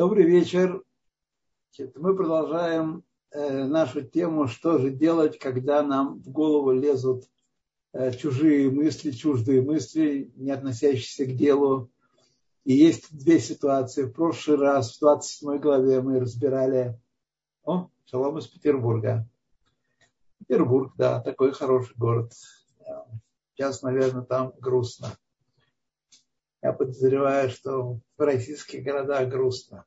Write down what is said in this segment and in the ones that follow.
Добрый вечер. Мы продолжаем э, нашу тему, что же делать, когда нам в голову лезут э, чужие мысли, чуждые мысли, не относящиеся к делу. И есть две ситуации. В прошлый раз, в 27 главе, мы разбирали... О, шалом из Петербурга. Петербург, да, такой хороший город. Сейчас, наверное, там грустно. Я подозреваю, что в российских городах грустно.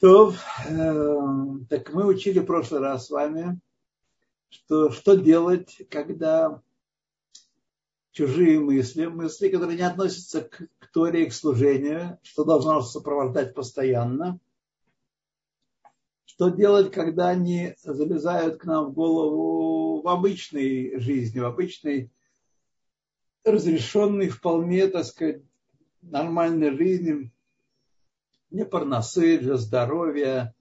То, э, так мы учили в прошлый раз с вами, что, что делать, когда чужие мысли, мысли, которые не относятся к, к Торе к служению, что должно сопровождать постоянно. Что делать, когда они залезают к нам в голову в обычной жизни, в обычной разрешенной вполне, так сказать, нормальной жизни, для парносы, для здоровья,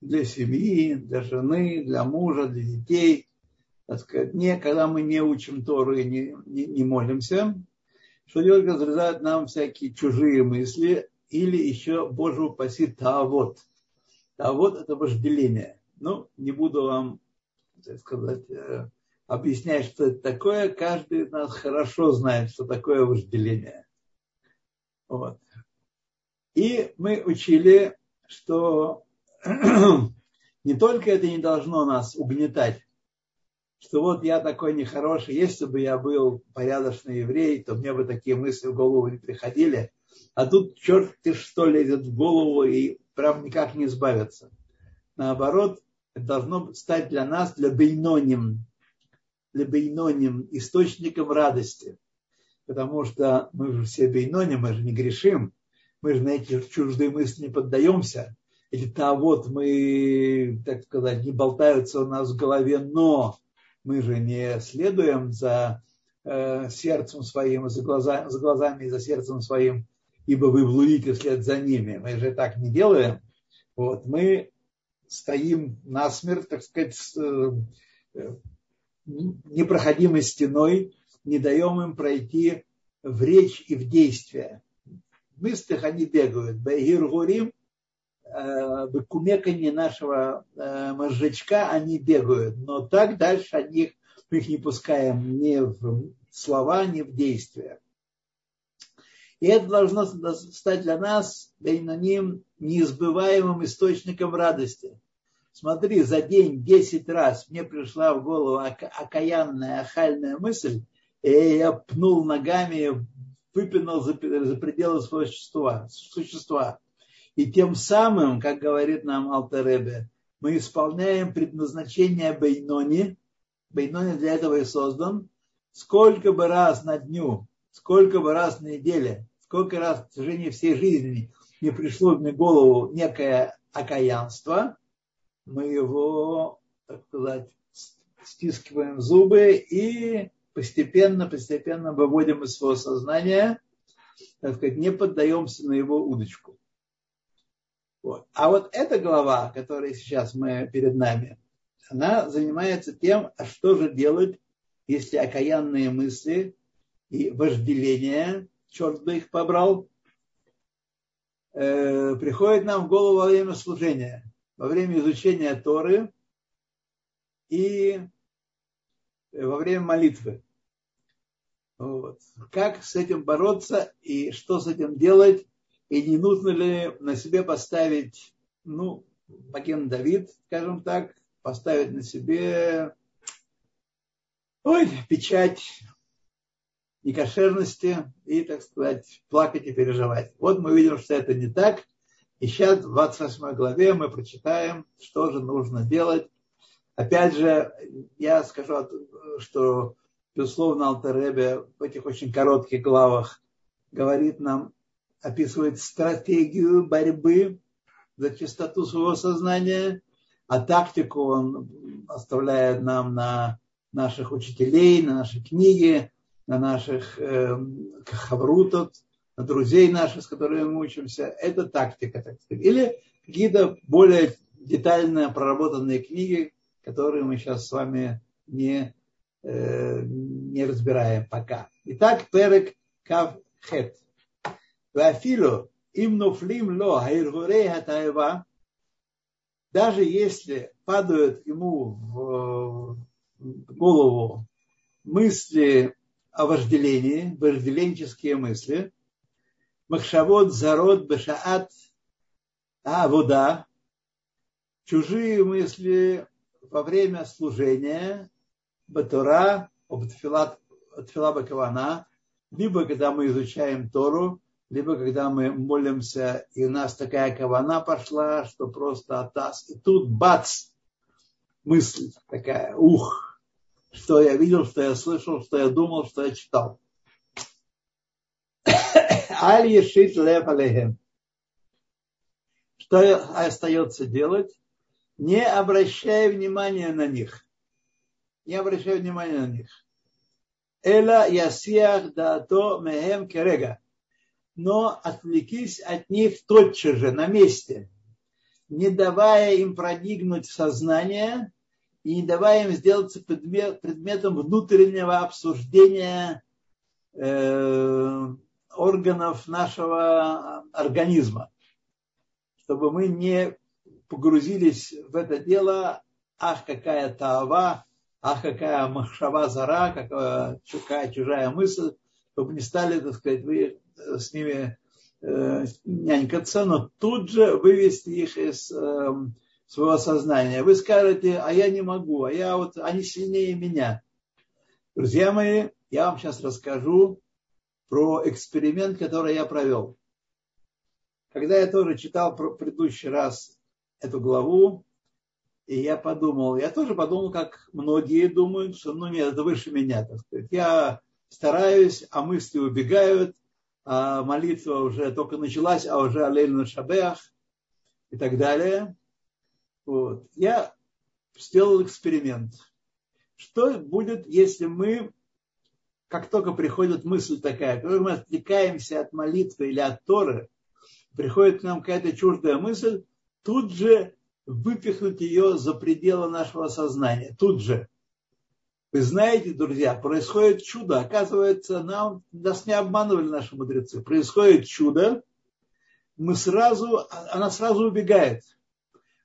для семьи, для жены, для мужа, для детей. Так сказать, не, когда мы не учим Тору и не, не, не молимся, что когда залезают нам всякие чужие мысли или еще, Боже упаси, тавод. Тавод – это вожделение. Ну, не буду вам, так сказать, э, объяснять, что это такое. Каждый из нас хорошо знает, что такое вожделение. Вот. И мы учили, что не только это не должно нас угнетать, что вот я такой нехороший, если бы я был порядочный еврей, то мне бы такие мысли в голову не приходили. А тут черт ты что лезет в голову и прям никак не избавиться. Наоборот, это должно стать для нас, для бейноним, для бейноним, источником радости. Потому что мы же все бейноним, мы же не грешим мы же на эти чуждые мысли не поддаемся. Эти-то вот мы, так сказать, не болтаются у нас в голове, но мы же не следуем за э, сердцем своим, за, глаза, за глазами и за сердцем своим, ибо вы блудите вслед за ними. Мы же так не делаем. Вот, мы стоим насмерть, так сказать, с, э непроходимой стеной, не даем им пройти в речь и в действие мыслях они бегают. Бегиргурим, э, кумеканье нашего э, мозжечка они бегают. Но так дальше они, мы их не пускаем ни в слова, ни в действия. И это должно стать для нас, да и на ним, неизбываемым источником радости. Смотри, за день 10 раз мне пришла в голову окаянная, ахальная мысль, и я пнул ногами выпинал за, за пределы своего существа, существа. И тем самым, как говорит нам Алтеребе, мы исполняем предназначение Бейнони. Бейнони для этого и создан. Сколько бы раз на дню, сколько бы раз на неделе, сколько раз в течение всей жизни не пришло мне в голову некое окаянство, мы его, так сказать, стискиваем зубы и постепенно, постепенно выводим из своего сознания, так сказать, не поддаемся на его удочку. Вот. А вот эта глава, которая сейчас мы перед нами, она занимается тем, а что же делать, если окаянные мысли и вожделение, черт бы их побрал, э, приходят нам в голову во время служения, во время изучения Торы и во время молитвы. Вот. Как с этим бороться и что с этим делать, и не нужно ли на себе поставить, ну, Маген Давид, скажем так, поставить на себе ой, печать некошерности и, так сказать, плакать и переживать. Вот мы видим, что это не так. И сейчас в 28 главе мы прочитаем, что же нужно делать. Опять же, я скажу, что безусловно, Алтаребе в этих очень коротких главах говорит нам, описывает стратегию борьбы за чистоту своего сознания, а тактику он оставляет нам на наших учителей, на наши книги, на наших э, хаврутов, на друзей наших, с которыми мы учимся. Это тактика, так сказать. Или какие-то более детально проработанные книги, которые мы сейчас с вами не Э, не разбираем пока. Итак, перек кав хет. Вафилу им нофлим ло хайргурей хатаева, даже если падают ему в голову мысли о вожделении, вожделенческие мысли, махшавод зарод бешаат авода, чужие мысли во время служения, батура, обтфила бакавана, либо когда мы изучаем Тору, либо когда мы молимся, и у нас такая кавана пошла, что просто атас. И тут бац, мысль такая, ух, что я видел, что я слышал, что я думал, что я читал. Аль ешит лев алейхем. Что остается делать? Не обращая внимания на них. Не обращая внимания на них. Эла ясиах то мехем керега. Но отвлекись от них тотчас же, на месте. Не давая им проникнуть в сознание и не давая им сделаться предмет, предметом внутреннего обсуждения э, органов нашего организма. Чтобы мы не погрузились в это дело, ах, какая таава, ах, какая махшава зара, какая, какая чужая мысль, чтобы не стали, так сказать, вы э, с ними э, нянькаться, но тут же вывести их из э, своего сознания. Вы скажете, а я не могу, а я вот, они сильнее меня. Друзья мои, я вам сейчас расскажу про эксперимент, который я провел. Когда я тоже читал в предыдущий раз эту главу, и я подумал, я тоже подумал, как многие думают, что ну нет, это выше меня, так сказать. Я стараюсь, а мысли убегают, а молитва уже только началась, а уже алель на шабеах и так далее. Вот. Я сделал эксперимент. Что будет, если мы, как только приходит мысль такая, когда мы отвлекаемся от молитвы или от Торы, приходит к нам какая-то чуждая мысль, тут же выпихнуть ее за пределы нашего сознания. Тут же. Вы знаете, друзья, происходит чудо. Оказывается, нам, нас не обманывали наши мудрецы. Происходит чудо, мы сразу, она сразу убегает.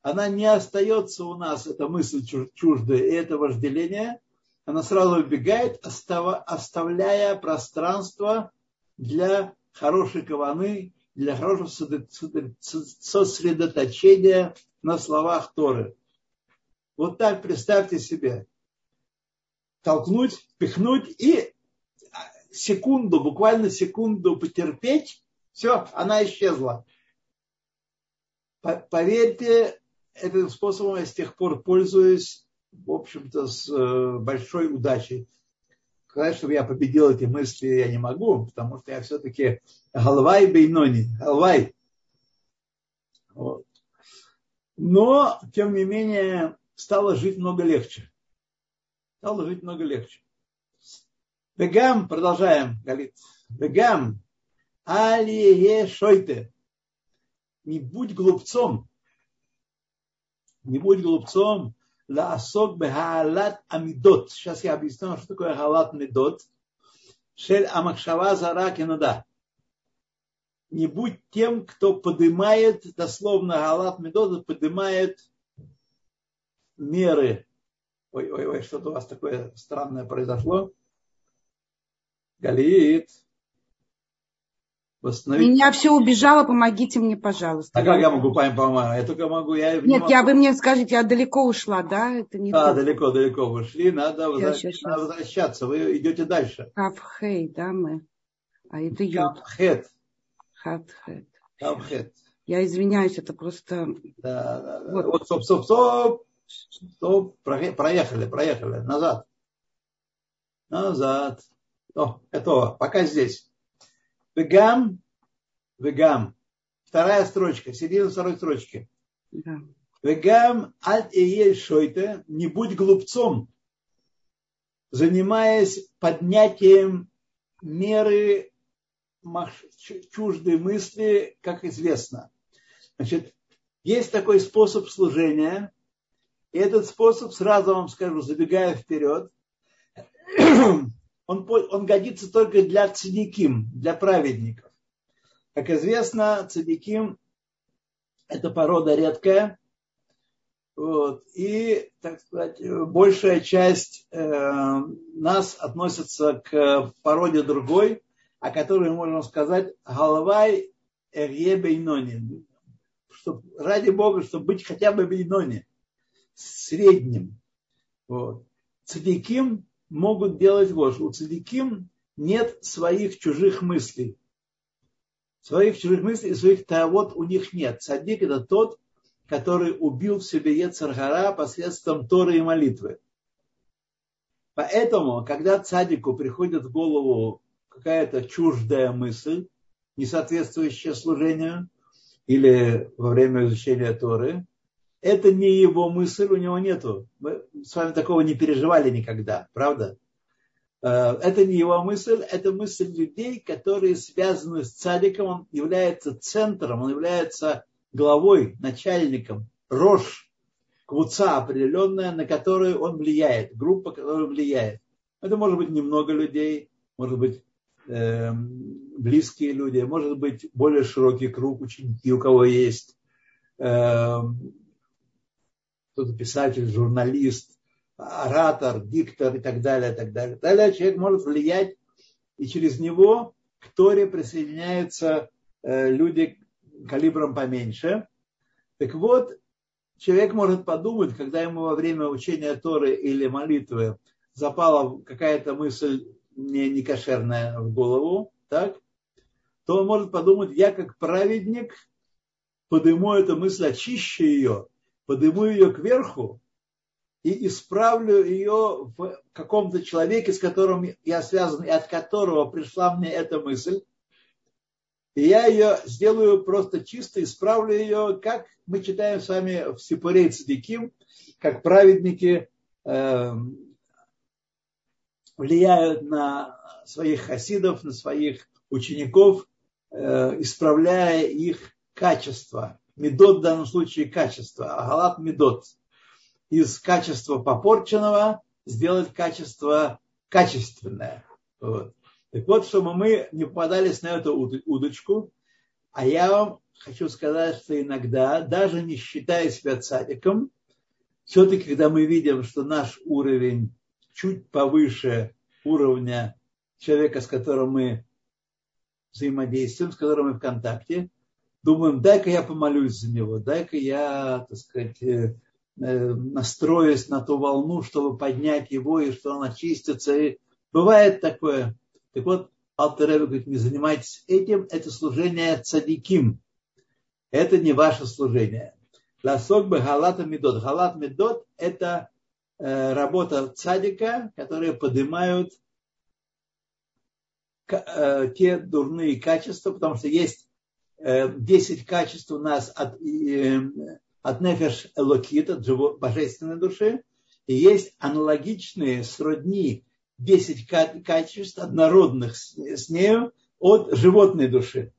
Она не остается у нас, эта мысль чуждая и это вожделение. Она сразу убегает, оставляя пространство для хорошей каваны, для хорошего сосредоточения на словах Торы. Вот так представьте себе. Толкнуть, пихнуть и секунду, буквально секунду потерпеть, все, она исчезла. Поверьте, этим способом я с тех пор пользуюсь, в общем-то, с э, большой удачей. Сказать, чтобы я победил эти мысли, я не могу, потому что я все-таки Галвай Бейнони, Галвай. Вот. Но, тем не менее, стало жить много легче. Стало жить много легче. Бегам, продолжаем, говорит. Бегам, алие шойте. Не будь глупцом. Не будь глупцом. Лаасок бехаалат амидот. Сейчас я объясню, что такое халат медот. Шель амакшава зара кенада не будь тем, кто поднимает, дословно Галат Медода поднимает меры. Ой, ой, ой, что-то у вас такое странное произошло. Галит. Восстановить. Меня все убежало, помогите мне, пожалуйста. А как я могу помочь? Я только могу. Я Нет, могу. я вы мне скажите, я далеко ушла, да? Это не а, далеко, далеко вышли. Надо, возвращ... сейчас, надо возвращаться. Вы идете дальше. Капхей, да, мы. А это Юд. Капхет. Хатхет. Тавхет. Я извиняюсь, это просто... Да, да, да. Вот, вот стоп, стоп, стоп. Стоп. Проехали, проехали. Назад. Назад. О, готово. Пока здесь. Вегам. Вегам. Вторая строчка. Середина второй строчки. Вегам аль и шойте. Не будь глупцом. Занимаясь поднятием меры чуждые мысли, как известно. Значит, есть такой способ служения, и этот способ, сразу вам скажу, забегая вперед, он, он годится только для цадиким, для праведников. Как известно, цадиким – это порода редкая. Вот, и, так сказать, большая часть э, нас относится к породе другой, о которой можно сказать «Галавай эрье бейнони». Чтоб, ради Бога, чтобы быть хотя бы бейнони, средним. Вот. Цадиким могут делать вот. У цадиким нет своих чужих мыслей. Своих чужих мыслей и своих тавод у них нет. Садик это тот, который убил в себе Ецаргара посредством Торы и молитвы. Поэтому, когда цадику приходит в голову какая-то чуждая мысль, не соответствующая служению, или во время изучения Торы, это не его мысль, у него нету. Мы с вами такого не переживали никогда, правда? Э, это не его мысль, это мысль людей, которые связаны с цадиком, он является центром, он является главой, начальником, рожь, квуца определенная, на которую он влияет, группа, которая влияет. Это может быть немного людей, может быть э, близкие люди, может быть более широкий круг ученики, у кого есть э, кто-то писатель, журналист, оратор, диктор и так далее, так далее. Далее человек может влиять, и через него к Торе присоединяются э, люди калибром поменьше. Так вот, человек может подумать, когда ему во время учения Торы или молитвы запала какая-то мысль не, не кошерная в голову, так, то он может подумать, я как праведник подниму эту мысль, очищу ее, подниму ее кверху и исправлю ее в каком-то человеке, с которым я связан, и от которого пришла мне эта мысль. И я ее сделаю просто чисто, исправлю ее, как мы читаем с вами в Сипурей Цадиким, как праведники э, влияют на своих хасидов, на своих учеников, э, исправляя их качество. Медот в данном случае качество, а галат медот. Из качества попорченного сделать качество качественное. Вот. Так вот, чтобы мы не попадались на эту удочку, а я вам хочу сказать, что иногда, даже не считая себя цадиком, все-таки, когда мы видим, что наш уровень чуть повыше уровня человека, с которым мы взаимодействуем, с которым мы в контакте, думаем, дай-ка я помолюсь за него, дай-ка я, так сказать, э, э, настроюсь на ту волну, чтобы поднять его, и что он очистится. И бывает такое. Так вот, Алтерева говорит, не занимайтесь этим, это служение цадиким. Это не ваше служение. Ласок бы галата медот. Галат медот – это э, работа цадика, которые поднимают те дурные качества, потому что есть 10 э, качеств у нас от, э, от нефеш элокит, от божественной души, и есть аналогичные, сродни 10 качеств однородных с, с нею от животной души.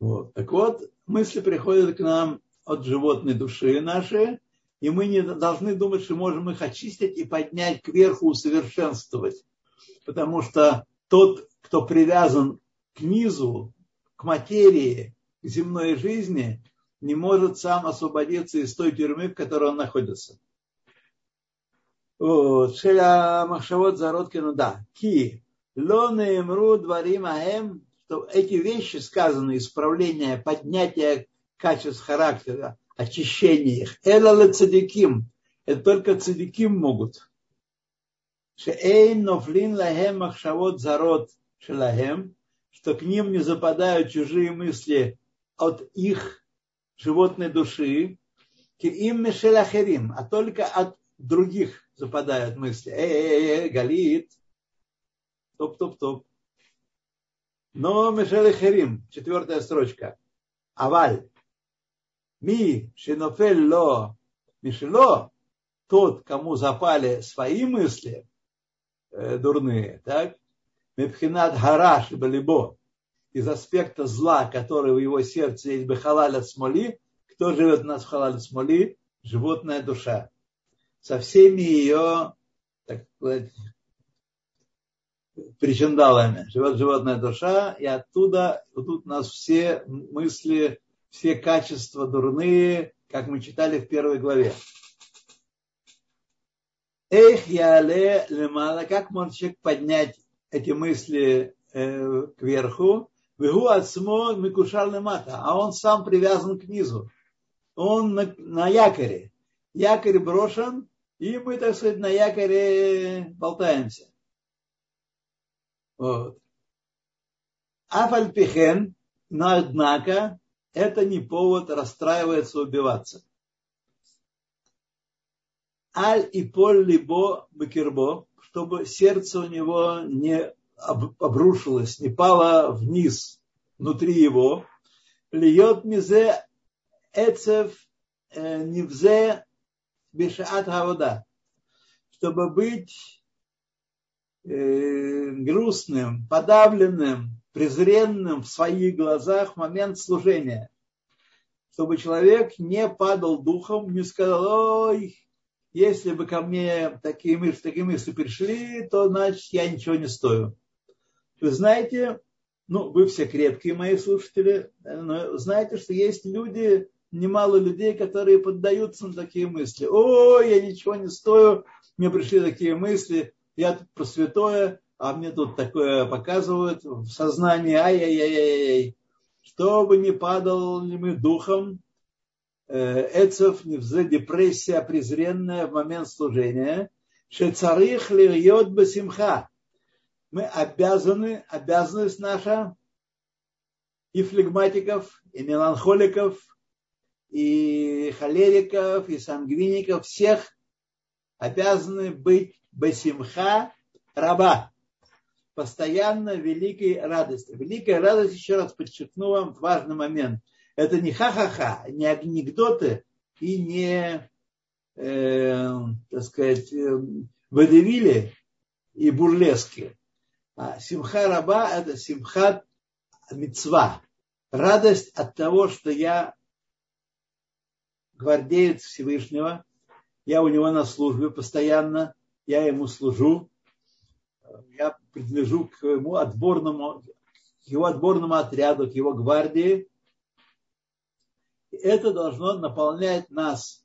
Вот. Так вот, мысли приходят к нам от животной души нашей, и мы не должны думать, что можем их очистить и поднять кверху, усовершенствовать. Потому что тот, кто привязан к низу, к материи, к земной жизни, не может сам освободиться из той тюрьмы, в которой он находится. Шеля Махшавод Зародкину, да. Ки. Лоны имру дворим аем, что эти вещи сказаны, исправление, поднятие качеств характера, очищение их. Эла цадиким. Это только цадиким могут. Шеэйн нофлин лахем махшавод зарод шелахем что к ним не западают чужие мысли от их животной души, им мишелахерим, а только от других западают мысли. Эй, эй, галит, топ-топ-топ. Но мишелахерим, четвертая строчка. Аваль. Ми шинофель ло мишело, тот, кому запали свои мысли э, дурные, так, Мепхинат Хараш Балибо, из аспекта зла, который в его сердце есть Бехалаль от смоли, кто живет у нас в халале смоли? Животная душа. Со всеми ее, так сказать, причиндалами, живет животная душа, и оттуда тут у нас все мысли, все качества дурные, как мы читали в первой главе. Эх, яле лемала, как может человек поднять эти мысли э, кверху? Вегу отсмо микушар лемата, а он сам привязан к низу. Он на, на якоре. Якорь брошен, и мы, так сказать, на якоре болтаемся. Вот. Афальпихен, но однако, это не повод расстраиваться, убиваться аль и поль либо бакербо, чтобы сердце у него не обрушилось, не пало вниз внутри его. Льет мизе эцев э, невзе бешаат хавода. Чтобы быть э, грустным, подавленным, презренным в своих глазах в момент служения. Чтобы человек не падал духом, не сказал, ой, если бы ко мне такие мысли, такие мысли пришли, то значит я ничего не стою. Вы знаете, ну, вы все крепкие мои слушатели, но знаете, что есть люди, немало людей, которые поддаются на такие мысли. О, я ничего не стою, мне пришли такие мысли, я тут про святое, а мне тут такое показывают в сознании, ай-яй-яй-яй. Чтобы не падал ли мы духом, Э, Эцев, невзе, депрессия презренная в момент служения. Шецарих льет басимха. Мы обязаны, обязанность наша и флегматиков, и меланхоликов, и холериков, и сангвиников, всех обязаны быть басимха раба. Постоянно великой радости. Великая радость, еще раз подчеркну вам важный момент – это не ха-ха-ха, не анекдоты и не, э, так сказать, э, водевили и бурлески. А симха раба – это симхат мецва. Радость от того, что я гвардеец Всевышнего, я у него на службе постоянно, я ему служу, я принадлежу к его отборному, к его отборному отряду, к его гвардии, это должно наполнять нас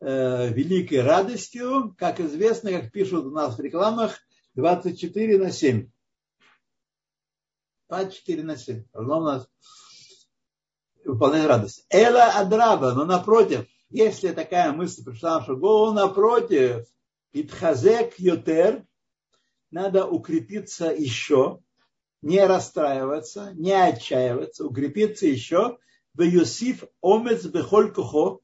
э, великой радостью, как известно, как пишут у нас в рекламах, 24 на 7. 24 на 7. Должно нас выполнять радость. Эла адраба, но напротив, если такая мысль пришла в нашу голову, напротив, итхазек йотер, надо укрепиться еще, не расстраиваться, не отчаиваться, укрепиться еще – Веюсиф омец бехоль кухо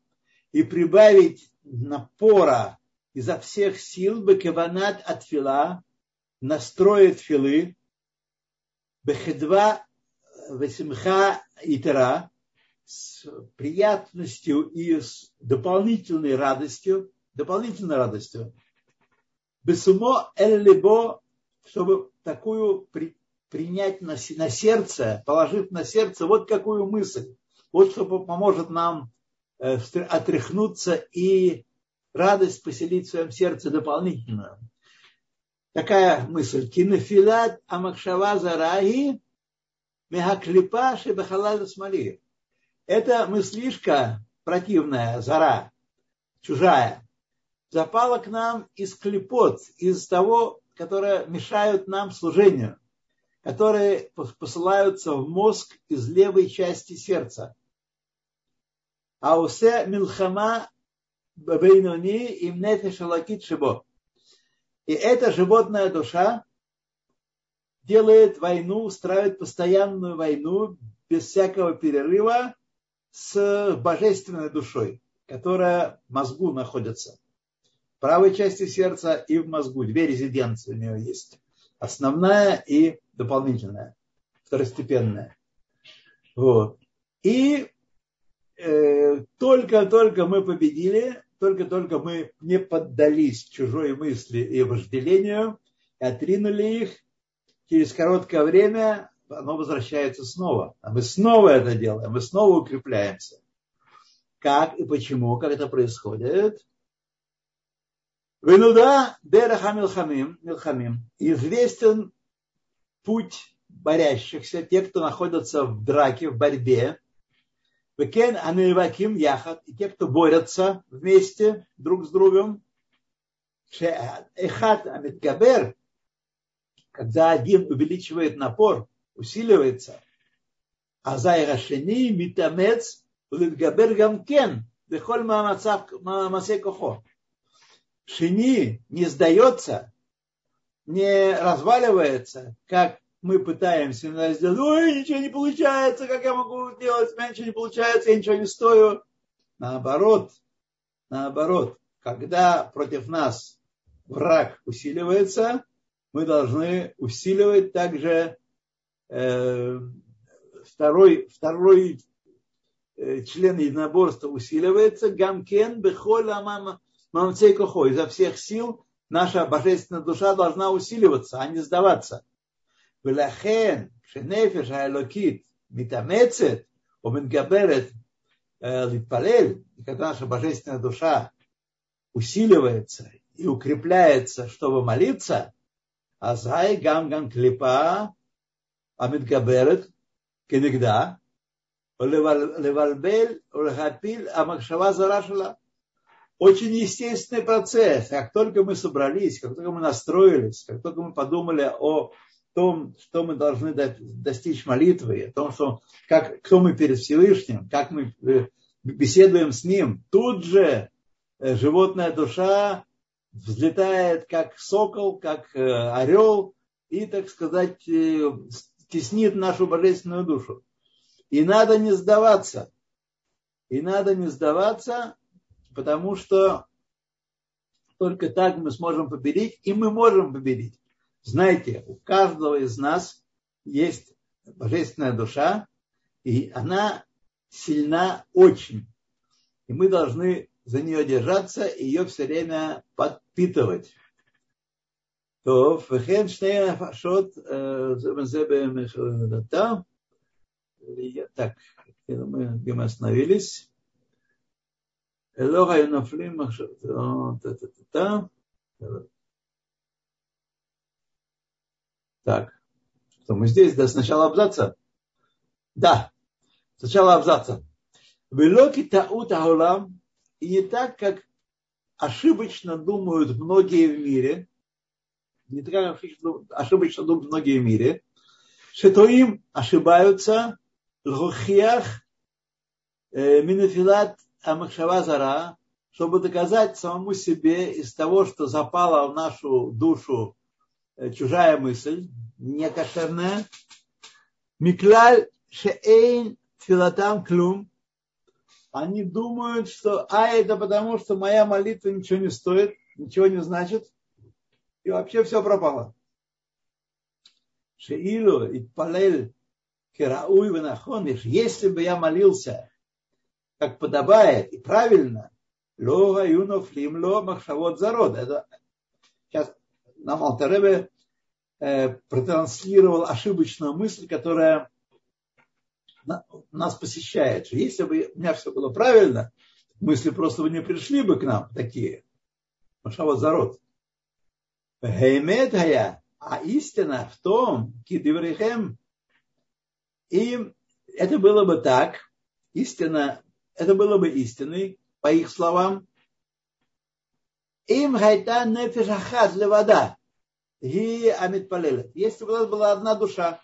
и прибавить напора изо всех сил бекеванат от фила, настроит филы, бехедва весимха итера, с приятностью и с дополнительной радостью, дополнительной радостью, бесумо эль-либо, чтобы такую при, принять на, на сердце, положив на сердце вот какую мысль. Вот что поможет нам э, отряхнуться и радость поселить в своем сердце дополнительно. Такая мысль. Кинофилат амакшава зараги мегаклипа шебахалада смоли. Это мыслишка противная, зара, чужая, запала к нам из клепот, из того, которые мешают нам служению, которые посылаются в мозг из левой части сердца. Аусе милхама бейнони им нефеш алакит шибо. И эта животная душа делает войну, устраивает постоянную войну без всякого перерыва с божественной душой, которая в мозгу находится. В правой части сердца и в мозгу. Две резиденции у нее есть. Основная и дополнительная, второстепенная. Вот. И только-только мы победили, только-только мы не поддались чужой мысли и вожделению, и отринули их, через короткое время оно возвращается снова. А мы снова это делаем, мы снова укрепляемся. Как и почему, как это происходит? Венуда Дераха Милхамим, Милхамим известен путь борящихся, те, кто находятся в драке, в борьбе. Векен аневаким яхат, и те, кто борются вместе друг с другом. Эхат амитгабер, когда один увеличивает напор, усиливается. А зайрашини митамец улитгабер гамкен, дехоль мамасе кохо. Шини не сдается, не разваливается, как мы пытаемся сделать, ой, ничего не получается, как я могу делать, у меня ничего не получается, я ничего не стою. Наоборот, наоборот, когда против нас враг усиливается, мы должны усиливать также э, второй, второй э, член единоборства усиливается, гамкен бехоля мамцей кохо, изо всех сил наша божественная душа должна усиливаться, а не сдаваться. ולכן כשנפש האלוקית מתאמצת או מתגברת להתפלל, когда наша божественная душа усиливается и укрепляется, чтобы молиться, азай гам гам клипа המתגברת כנגדה, לבלבל ולהפיל המחשבה זרה שלה. Очень естественный процесс. Как только мы собрались, как только мы настроились, как только мы подумали о том, что мы должны достичь молитвы, о том, что, как, кто мы перед Всевышним, как мы э, беседуем с Ним, тут же э, животная душа взлетает как сокол, как э, орел и, так сказать, теснит нашу божественную душу. И надо не сдаваться. И надо не сдаваться, потому что только так мы сможем победить, и мы можем победить. Знаете, у каждого из нас есть божественная душа, и она сильна очень. И мы должны за нее держаться и ее все время подпитывать. То вхен фашот э, так, я думаю, где мы остановились. Элоха и нафлим, Так, что мы здесь, да, сначала абзаца? Да, сначала абзаца. Велоки таут аулам, и не так, как ошибочно думают многие в мире, не так ошибочно думают многие в мире, что им ошибаются лхохиях э, минафилат амахшава зара, чтобы доказать самому себе из того, что запала в нашу душу чужая мысль, некошерная, миклаль шеэйн филатам клюм, они думают, что а это потому, что моя молитва ничего не стоит, ничего не значит, и вообще все пропало. Шеилу и палель керауй ванахон, если бы я молился, как подобает и правильно, лога юнов лимло махшавод зарод. Это сейчас нам Алтаребе э, протранслировал ошибочную мысль, которая нас посещает. Если бы у меня все было правильно, мысли просто бы не пришли бы к нам такие. Махшавод зарод. Геймет а истина в том, кидиврихем, им это было бы так, истина, это было бы истиной, по их словам, им гайта нефишахат вода. И амит Если бы у нас была одна душа,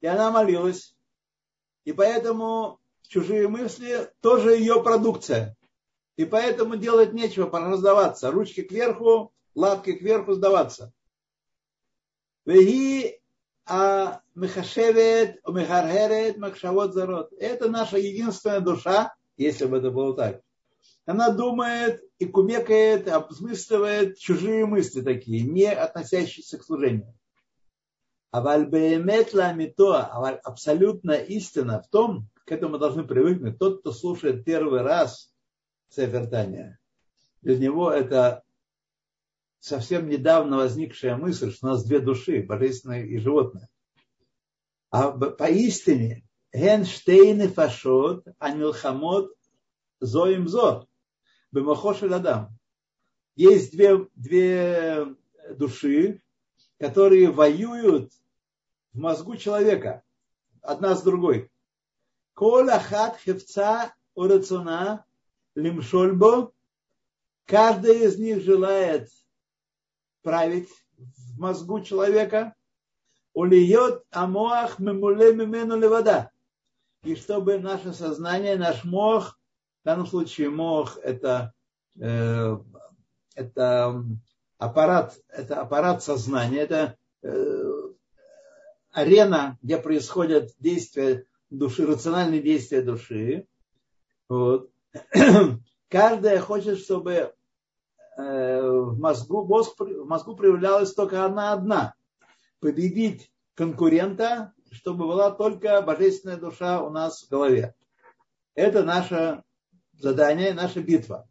и она молилась, и поэтому чужие мысли тоже ее продукция. И поэтому делать нечего, пора сдаваться. Ручки кверху, лапки кверху сдаваться. А. Это наша единственная душа, если бы это было так. Она думает и кумекает, обсмысливает чужие мысли такие, не относящиеся к служению. А абсолютная истина в том, к этому должны привыкнуть, тот, кто слушает первый раз Сефертания, для него это совсем недавно возникшая мысль, что у нас две души, божественная и животное. А поистине, Генштейны фашот, анилхамот зоим зо, бемахош адам. Есть две, две души, которые воюют в мозгу человека, одна с другой. Кола хат хевца урацуна лимшольбо. Каждый из них желает править в мозгу человека. Улиет амоах мемуле мимену левада. И чтобы наше сознание, наш мох, в данном случае мох это, э, это аппарат, это аппарат сознания, это э, арена, где происходят действия души, рациональные действия души. Вот. Каждая хочет, чтобы э, в мозгу, мозг, в мозгу проявлялась только она одна. Победить конкурента, чтобы была только божественная душа у нас в голове. Это наше задание, наша битва.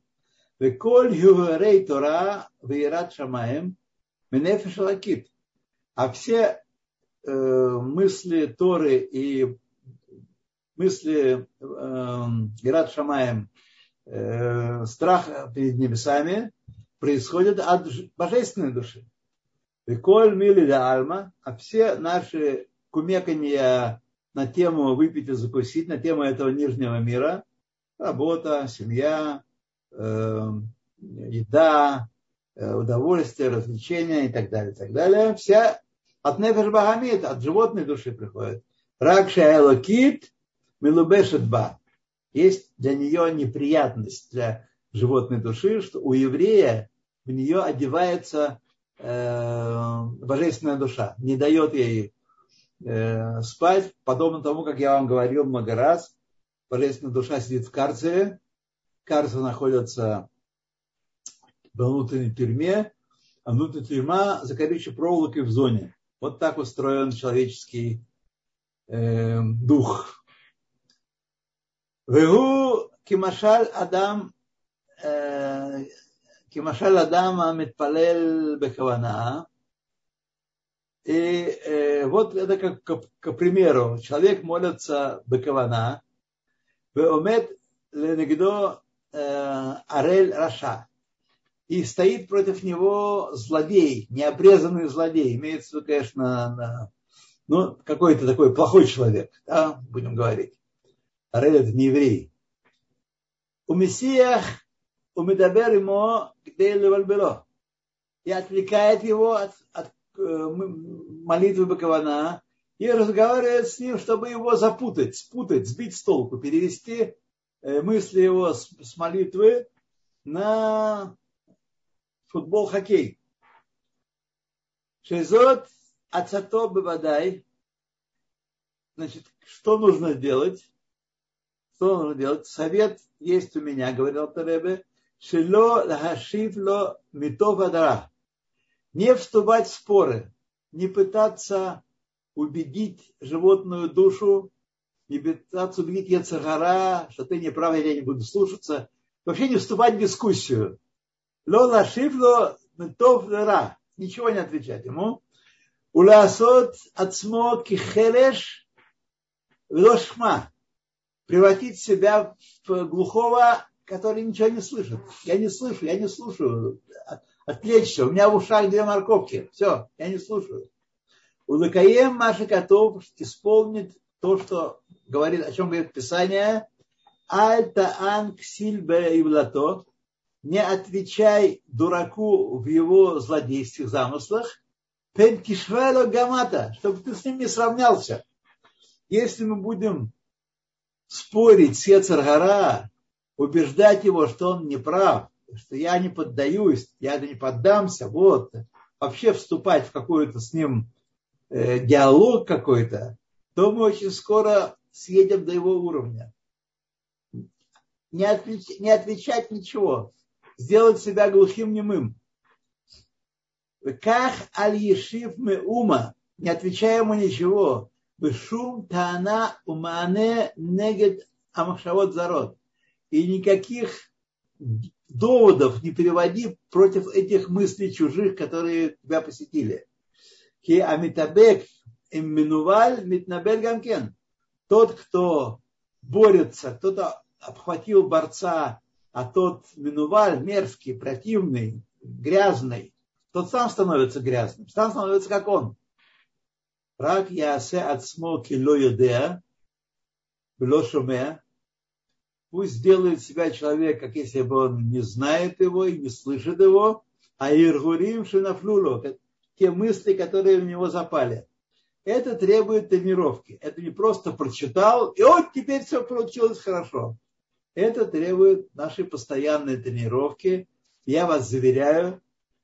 Веколь юрей Тора вейрат шамаем менефеш лакит. А все э, мысли Торы и мысли э, Шамаем, э, страх перед небесами происходят от божественной души. Виколь мили да альма, а все наши кумекания на тему выпить и закусить, на тему этого нижнего мира, работа, семья, э, еда, э, удовольствие, развлечения и так далее, и так далее, вся от нефеш багамит, от животной души приходит. Ракша элокит, милубешетба. Есть для нее неприятность для животной души, что у еврея в нее одевается э, божественная душа, не дает ей э, спать, подобно тому, как я вам говорил много раз, Болезненная душа сидит в карцере. Карцер находится во внутренней тюрьме, а внутренняя тюрьма за колючей проволокой в зоне. Вот так устроен человеческий э, дух. Вегу кимашаль адам э, кимашаль адама митпалел бехавана. И э, вот это как, как, к примеру, человек молится бекавана, веомет ленегдо арель раша, и стоит против него злодей, необрезанный злодей. Имеется в виду, конечно, ну, какой-то такой плохой человек, да, будем говорить. Арель это не еврей. У Мессиях, у Медабер ему где. И отвлекает его от, от э, молитвы Бакавана и разговаривает с ним, чтобы его запутать, спутать, сбить с толку, перевести э, мысли его с, молитвы на футбол, хоккей. Шейзот ацато бывадай. Значит, что нужно делать? Что нужно делать? Совет есть у меня, говорил Таребе. Шило лахашивло митов адара. Не вступать в споры, не пытаться убедить животную душу, не пытаться убедить Яцагара, что ты не прав, я не буду слушаться. Вообще не вступать в дискуссию. Лола шифло тов ра. Ничего не отвечать ему. Уласот ацмо кихелеш лошма. Превратить себя в глухого, который ничего не слышит. Я не слышу, я не слушаю. Отвлечься. У меня в ушах две морковки. Все, я не слушаю. Улыкаем Маша Котов исполнит то, что говорит, о чем говорит Писание. Альта сильбе и влато не отвечай дураку в его злодейских замыслах, пенкишвело гамата, чтобы ты с ним не сравнялся. Если мы будем спорить с Ецаргара, убеждать его, что он не прав, что я не поддаюсь, я не поддамся, вот, вообще вступать в какой-то с ним э, диалог какой-то, то мы очень скоро съедем до его уровня. Не, отвеч, не отвечать ничего сделать себя глухим немым. Как аль-ешив мы ума, не отвечая ему ничего, шум тана умане негет амахшавот зарод. И никаких доводов не переводи против этих мыслей чужих, которые тебя посетили. Ки амитабек имминуваль митнабель гамкен. Тот, кто борется, кто-то обхватил борца а тот минуваль мерзкий, противный, грязный, тот сам становится грязным, сам становится как он. Рак ясе от смоки ло юдеа, ло шуме. Пусть сделает себя человек, как если бы он не знает его и не слышит его, а иргурим шинафлюло, те мысли, которые в него запали. Это требует тренировки. Это не просто прочитал, и вот теперь все получилось хорошо. Это требует нашей постоянной тренировки. Я вас заверяю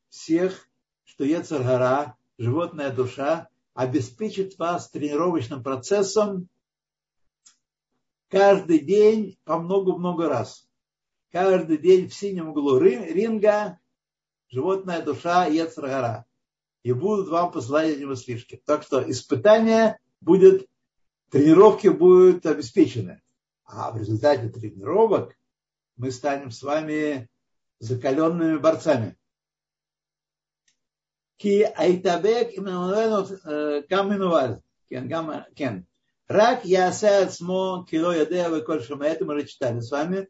всех, что Ецаргара, животная душа, обеспечит вас тренировочным процессом каждый день по много-много раз. Каждый день в синем углу ринга животная душа Ецаргара И будут вам посылать эти мыслишки. Так что испытание будет, тренировки будут обеспечены. А в результате тренировок мы станем с вами закаленными борцами. כי היתבק עמנו גם מנוול, כן, גם, כן. רק יעשה עצמו כי לא יודע וכל שומע, это мы уже читали с вами,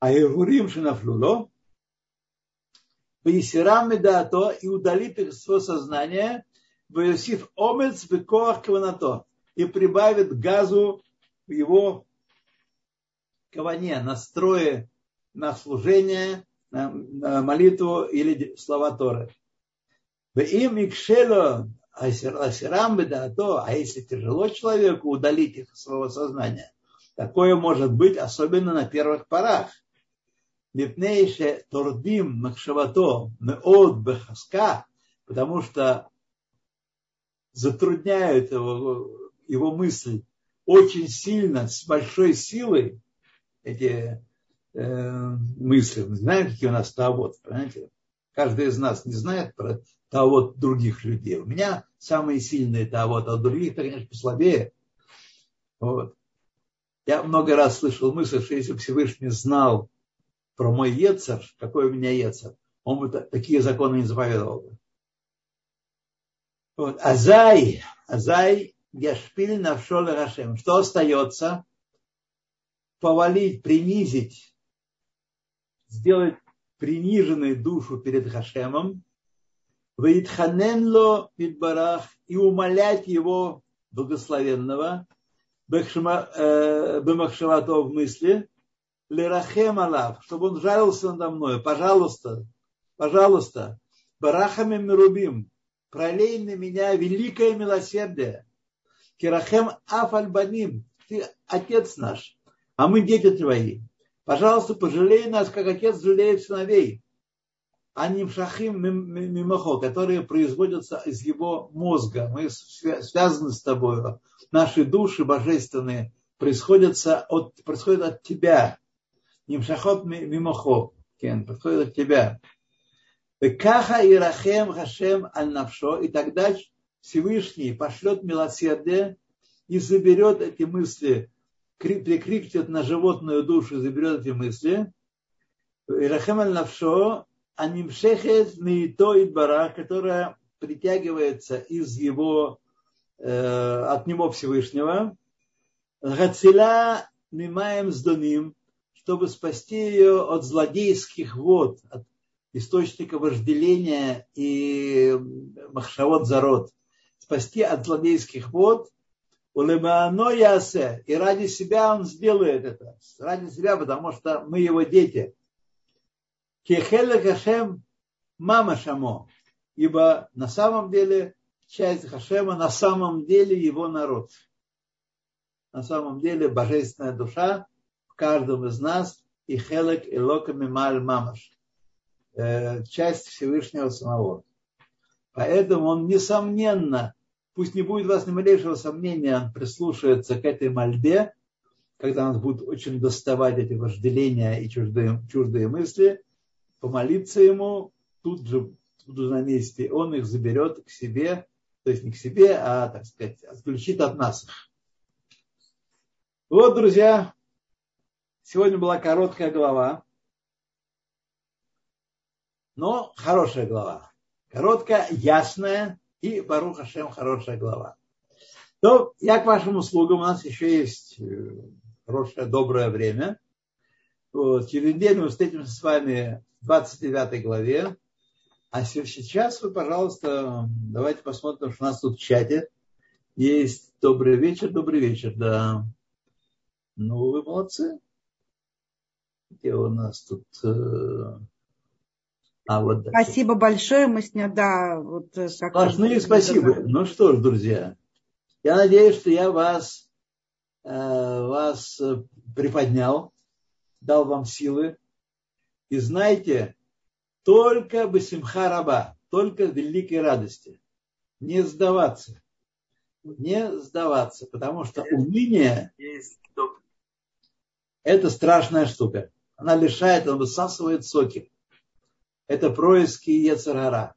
а הרהורים שנפלו לו, Ваисирам Медато и удалит их свое сознание, Ваисив Омец Векоах Каванато и прибавит газу в его каване, настрое на служение, на, на молитву или слова Торы. Им Икшело Асирам а Медато, а если тяжело человеку удалить их своего сознания, такое может быть особенно на первых порах – Мипнейше тордим махшавато меод бехаска, потому что затрудняют его, его мысль очень сильно, с большой силой, эти э, мысли. Мы знаем, какие у нас тавод, понимаете? Каждый из нас не знает про тавод других людей. У меня самые сильные тавод, а у других, конечно, послабее. Вот. Я много раз слышал мысль, что если бы Всевышний знал про мой Ецер, какой у меня Ецер, он бы такие законы не заповедовал бы. Вот. Азай, Азай, Яшпиль Навшола Рашем. Что остается? Повалить, принизить, сделать приниженную душу перед Хашемом, Ваидханенло Мидбарах и умолять его благословенного, э, Бемахшавато в мысли, Лерахем Алав, чтобы он жалился надо мной, пожалуйста, пожалуйста, Барахами Мирубим, пролей на меня великое милосердие. Кирахем Афальбаним, ты отец наш, а мы дети твои. Пожалуйста, пожалей нас, как отец жалеет сыновей. А не шахим мимохо, которые производятся из его мозга. Мы связаны с тобой. Наши души божественные происходят от, происходят от тебя. Нимшахот мимохо. Кен, происходит от тебя. Каха и Рахем Хашем аль навшо. И тогда Всевышний пошлет милосердие и заберет эти мысли прикрикнет на животную душу, заберет эти мысли. Ирахем аль навшо, анимшехет миито и бара, которая притягивается из его, э, от него Всевышнего. Гацила мимаем сдоним, чтобы спасти ее от злодейских вод, от источника вожделения и махшавод зарод. Спасти от злодейских вод – Улемано ясе. И ради себя он сделает это. Ради себя, потому что мы его дети. Кехеле Хашем мама шамо. Ибо на самом деле часть Хашема на самом деле его народ. На самом деле божественная душа в каждом из нас и хелек и локами маль мамаш. Э, часть Всевышнего самого. Поэтому он, несомненно, Пусть не будет у вас ни малейшего сомнения, он прислушается к этой мольбе, когда нас будут очень доставать эти вожделения и чуждые, чуждые мысли, помолиться ему тут же, тут же на месте, он их заберет к себе, то есть не к себе, а, так сказать, отключит от нас Вот, друзья, сегодня была короткая глава, но хорошая глава. Короткая, ясная, и Барух Хашем хорошая глава. То я к вашим услугам, у нас еще есть э, хорошее, доброе время. Вот, через неделю мы встретимся с вами в 29 главе. А сейчас вы, пожалуйста, давайте посмотрим, что у нас тут в чате. Есть добрый вечер, добрый вечер, да. Ну, вы молодцы. Где у нас тут... Э, а, вот дальше. Спасибо большое, мы с ней, да, вот э, Сплошные спасибо. Ну что ж, друзья, я надеюсь, что я вас, э, вас приподнял, дал вам силы. И знаете, только бы симха раба, только в великой радости. Не сдаваться. Не сдаваться, потому что уныние – это страшная штука. Она лишает, она высасывает соки. Это происки Ецарара.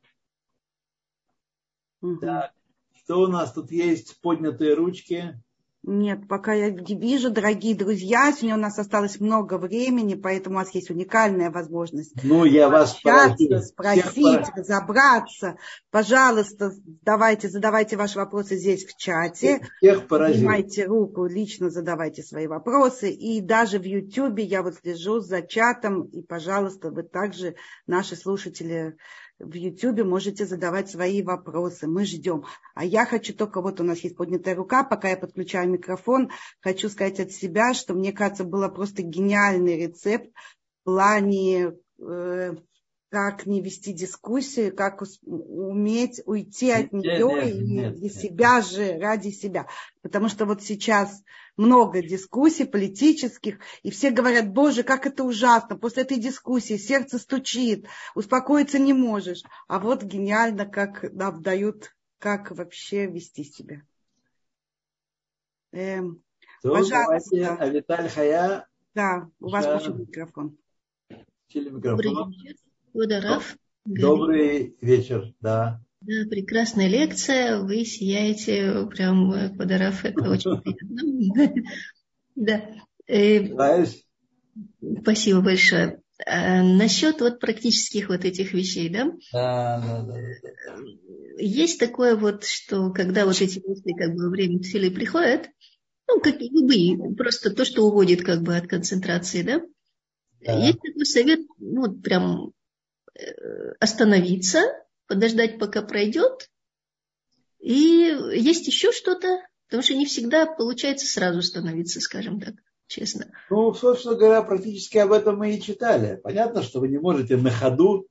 Угу. Так, что у нас тут есть? Поднятые ручки. Нет, пока я вижу, дорогие друзья, сегодня у нас осталось много времени, поэтому у вас есть уникальная возможность ну, я вас спросить, Всех разобраться. Пожалуйста, давайте, задавайте ваши вопросы здесь в чате. Всех Поднимайте руку, лично задавайте свои вопросы. И даже в Ютьюбе я вот слежу за чатом. И, пожалуйста, вы также, наши слушатели, в Ютьюбе можете задавать свои вопросы. Мы ждем. А я хочу только, вот у нас есть поднятая рука, пока я подключаю микрофон, хочу сказать от себя, что мне кажется, было просто гениальный рецепт в плане э, как не вести дискуссию, как уметь уйти от нее нет, и нет, для нет. себя же, ради себя. Потому что вот сейчас много дискуссий политических, и все говорят, боже, как это ужасно, после этой дискуссии сердце стучит, успокоиться не можешь. А вот гениально, как нам дают, как вообще вести себя. Эм, То, пожалуйста. А Виталь Хая. Да, у вас включен микрофон. Микрофон. Водоров. Добрый вечер, да. Да, прекрасная лекция. Вы сияете прям, Водоров, это очень приятно. Да. Э, спасибо большое. А, насчет вот практических вот этих вещей, да? Да, да, да. Есть такое вот, что когда вот эти мысли как бы время силы приходят, ну, как любые, просто то, что уводит как бы от концентрации, да? да. Есть такой совет, ну, вот прям Э, остановиться, подождать, пока пройдет. И есть еще что-то, потому что не всегда получается сразу становиться, скажем так, честно. Ну, собственно говоря, практически об этом мы и читали. Понятно, что вы не можете на ходу,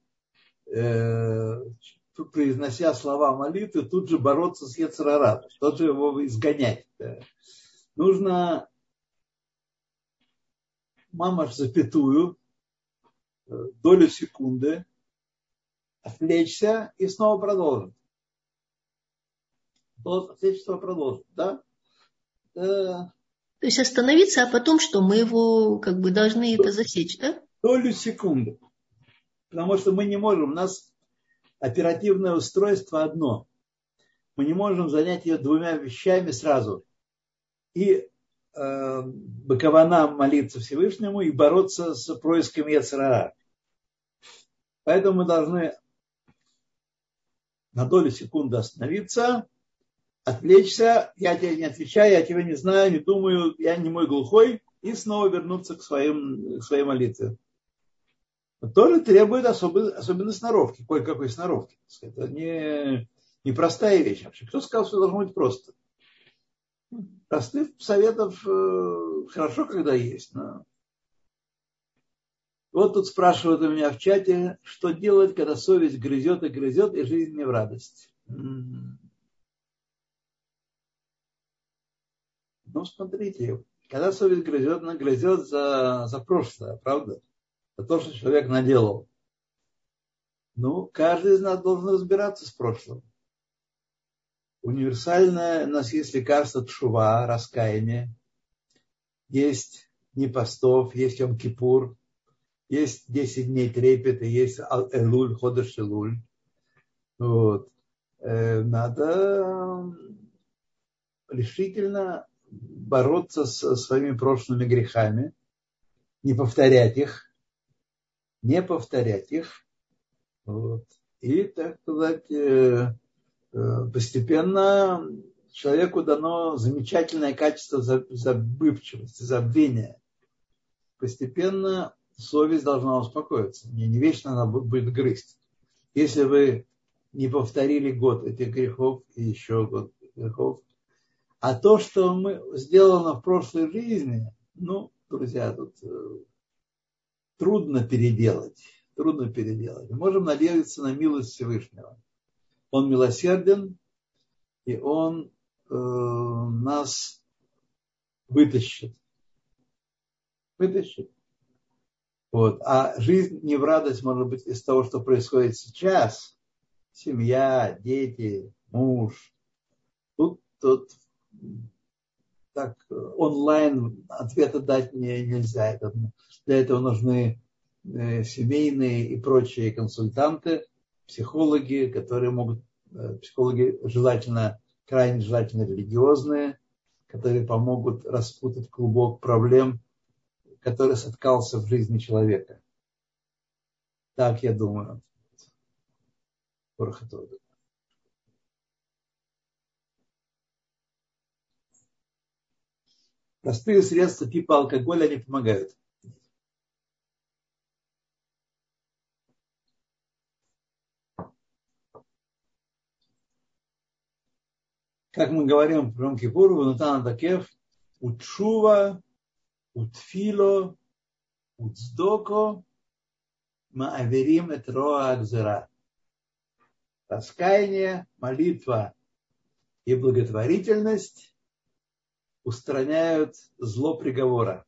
э, произнося слова молитвы, тут же бороться с Ецарара, тут же его изгонять. Да. Нужно мамаш запятую, э, долю секунды отвлечься и снова продолжить. Отвлечься, снова продолжить, да? То есть остановиться, а потом что? Мы его как бы должны это засечь, да? Долю секунды. Потому что мы не можем, у нас оперативное устройство одно. Мы не можем занять ее двумя вещами сразу. И э, бокована молиться Всевышнему и бороться с происками Яцерара. Поэтому мы должны на долю секунды остановиться, отвлечься, я тебе не отвечаю, я тебя не знаю, не думаю, я не мой глухой, и снова вернуться к, своим, к своей молитве. Тоже требует особой, особенной сноровки, кое-какой сноровки. Это не, не простая вещь вообще. Кто сказал, что должно быть просто? Простых советов э, хорошо, когда есть, но вот тут спрашивают у меня в чате, что делать, когда совесть грызет и грызет, и жизнь не в радость. Ну, смотрите, когда совесть грызет, она грызет за, за прошлое, правда? За то, что человек наделал. Ну, каждый из нас должен разбираться с прошлым. Универсальное у нас есть лекарство тшува, раскаяние. Есть непостов, есть Йом-Кипур, есть 10 дней трепета, есть Элуль, Ходыш Элуль. Вот. Э, надо решительно бороться со своими прошлыми грехами, не повторять их, не повторять их. Вот. И, так сказать, э, э, постепенно человеку дано замечательное качество забывчивости, забвения. Постепенно совесть должна успокоиться. Не, не вечно она будет грызть. Если вы не повторили год этих грехов и еще год грехов, А то, что мы сделано в прошлой жизни, ну, друзья, тут э, трудно переделать. Трудно переделать. Можем надеяться на милость Всевышнего. Он милосерден, и он э, нас вытащит. Вытащит. Вот. А жизнь не в радость может быть из того, что происходит сейчас. Семья, дети, муж. Тут, тут так онлайн ответа дать мне нельзя. Для этого нужны э, семейные и прочие консультанты, психологи, которые могут, э, психологи желательно, крайне желательно религиозные, которые помогут распутать клубок проблем, который соткался в жизни человека. Так я думаю. Простые средства типа алкоголя не помогают. Как мы говорим в Ромкипуру, Нутана Такев, Учува, Утфило, Уцдоко, Мааверим et Роа Акзера. Раскаяние, молитва и благотворительность устраняют зло приговора.